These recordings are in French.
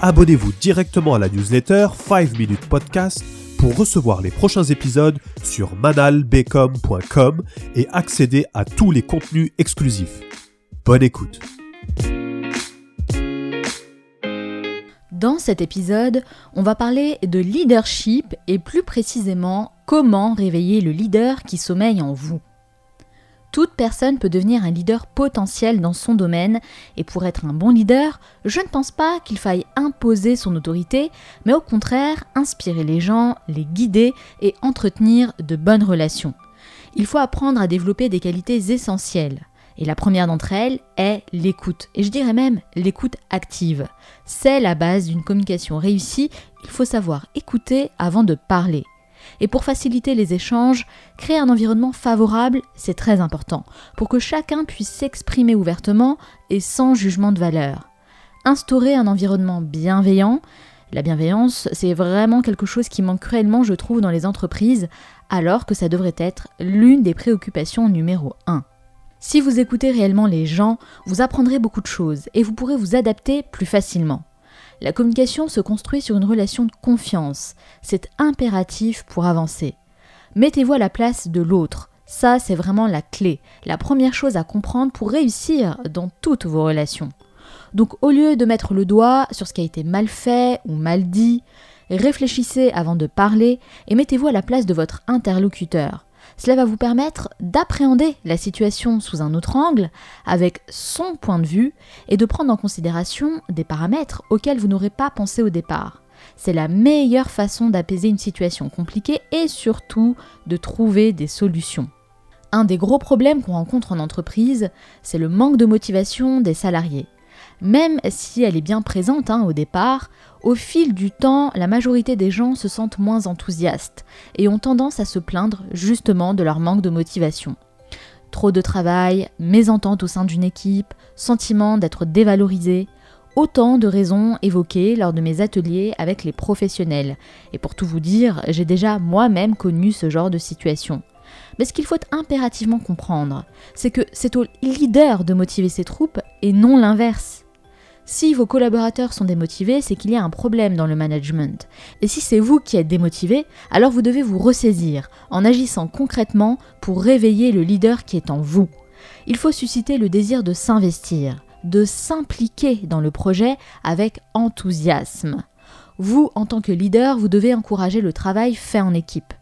abonnez-vous directement à la newsletter 5 Minutes Podcast pour recevoir les prochains épisodes sur manalbecom.com et accéder à tous les contenus exclusifs. Bonne écoute. Dans cet épisode, on va parler de leadership et plus précisément comment réveiller le leader qui sommeille en vous. Toute personne peut devenir un leader potentiel dans son domaine, et pour être un bon leader, je ne pense pas qu'il faille imposer son autorité, mais au contraire inspirer les gens, les guider et entretenir de bonnes relations. Il faut apprendre à développer des qualités essentielles. Et la première d'entre elles est l'écoute, et je dirais même l'écoute active. C'est la base d'une communication réussie, il faut savoir écouter avant de parler. Et pour faciliter les échanges, créer un environnement favorable, c'est très important, pour que chacun puisse s'exprimer ouvertement et sans jugement de valeur. Instaurer un environnement bienveillant, la bienveillance, c'est vraiment quelque chose qui manque cruellement, je trouve, dans les entreprises, alors que ça devrait être l'une des préoccupations numéro 1. Si vous écoutez réellement les gens, vous apprendrez beaucoup de choses et vous pourrez vous adapter plus facilement. La communication se construit sur une relation de confiance. C'est impératif pour avancer. Mettez-vous à la place de l'autre. Ça, c'est vraiment la clé, la première chose à comprendre pour réussir dans toutes vos relations. Donc au lieu de mettre le doigt sur ce qui a été mal fait ou mal dit, réfléchissez avant de parler et mettez-vous à la place de votre interlocuteur. Cela va vous permettre d'appréhender la situation sous un autre angle, avec son point de vue, et de prendre en considération des paramètres auxquels vous n'aurez pas pensé au départ. C'est la meilleure façon d'apaiser une situation compliquée et surtout de trouver des solutions. Un des gros problèmes qu'on rencontre en entreprise, c'est le manque de motivation des salariés. Même si elle est bien présente hein, au départ, au fil du temps, la majorité des gens se sentent moins enthousiastes et ont tendance à se plaindre justement de leur manque de motivation. Trop de travail, mésentente au sein d'une équipe, sentiment d'être dévalorisé, autant de raisons évoquées lors de mes ateliers avec les professionnels. Et pour tout vous dire, j'ai déjà moi-même connu ce genre de situation. Mais ce qu'il faut impérativement comprendre, c'est que c'est au leader de motiver ses troupes et non l'inverse. Si vos collaborateurs sont démotivés, c'est qu'il y a un problème dans le management. Et si c'est vous qui êtes démotivé, alors vous devez vous ressaisir en agissant concrètement pour réveiller le leader qui est en vous. Il faut susciter le désir de s'investir, de s'impliquer dans le projet avec enthousiasme. Vous, en tant que leader, vous devez encourager le travail fait en équipe.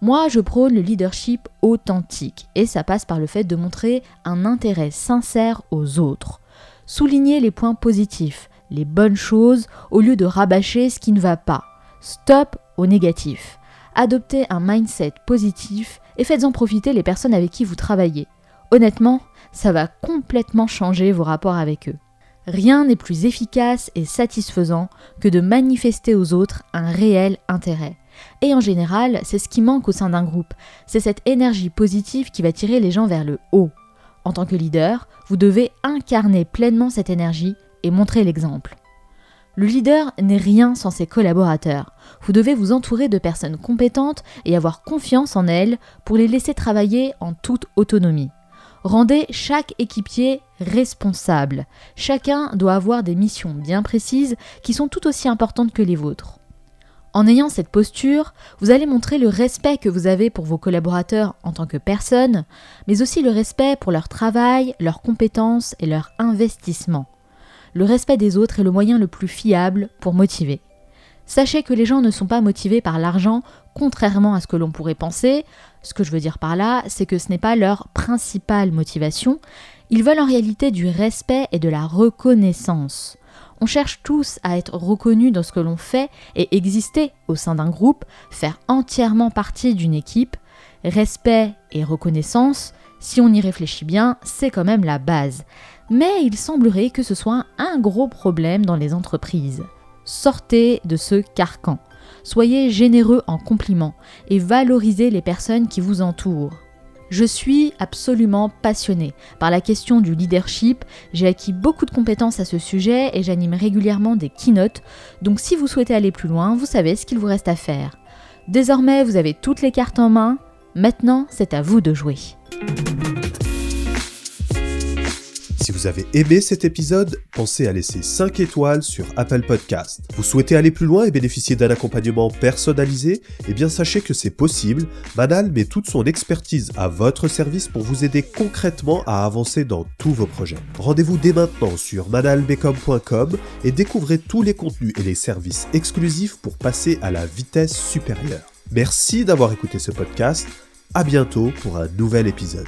Moi, je prône le leadership authentique, et ça passe par le fait de montrer un intérêt sincère aux autres. Soulignez les points positifs, les bonnes choses, au lieu de rabâcher ce qui ne va pas. Stop au négatif. Adoptez un mindset positif et faites-en profiter les personnes avec qui vous travaillez. Honnêtement, ça va complètement changer vos rapports avec eux. Rien n'est plus efficace et satisfaisant que de manifester aux autres un réel intérêt. Et en général, c'est ce qui manque au sein d'un groupe. C'est cette énergie positive qui va tirer les gens vers le haut. En tant que leader, vous devez incarner pleinement cette énergie et montrer l'exemple. Le leader n'est rien sans ses collaborateurs. Vous devez vous entourer de personnes compétentes et avoir confiance en elles pour les laisser travailler en toute autonomie. Rendez chaque équipier responsable. Chacun doit avoir des missions bien précises qui sont tout aussi importantes que les vôtres. En ayant cette posture, vous allez montrer le respect que vous avez pour vos collaborateurs en tant que personne, mais aussi le respect pour leur travail, leurs compétences et leur investissement. Le respect des autres est le moyen le plus fiable pour motiver. Sachez que les gens ne sont pas motivés par l'argent, contrairement à ce que l'on pourrait penser. Ce que je veux dire par là, c'est que ce n'est pas leur principale motivation. Ils veulent en réalité du respect et de la reconnaissance. On cherche tous à être reconnus dans ce que l'on fait et exister au sein d'un groupe, faire entièrement partie d'une équipe. Respect et reconnaissance, si on y réfléchit bien, c'est quand même la base. Mais il semblerait que ce soit un gros problème dans les entreprises. Sortez de ce carcan. Soyez généreux en compliments et valorisez les personnes qui vous entourent. Je suis absolument passionnée par la question du leadership, j'ai acquis beaucoup de compétences à ce sujet et j'anime régulièrement des keynotes, donc si vous souhaitez aller plus loin, vous savez ce qu'il vous reste à faire. Désormais, vous avez toutes les cartes en main, maintenant c'est à vous de jouer. Vous avez aimé cet épisode, pensez à laisser 5 étoiles sur Apple Podcast. Vous souhaitez aller plus loin et bénéficier d'un accompagnement personnalisé? Eh bien sachez que c'est possible. Manal met toute son expertise à votre service pour vous aider concrètement à avancer dans tous vos projets. Rendez-vous dès maintenant sur manalbecom.com et découvrez tous les contenus et les services exclusifs pour passer à la vitesse supérieure. Merci d'avoir écouté ce podcast. À bientôt pour un nouvel épisode.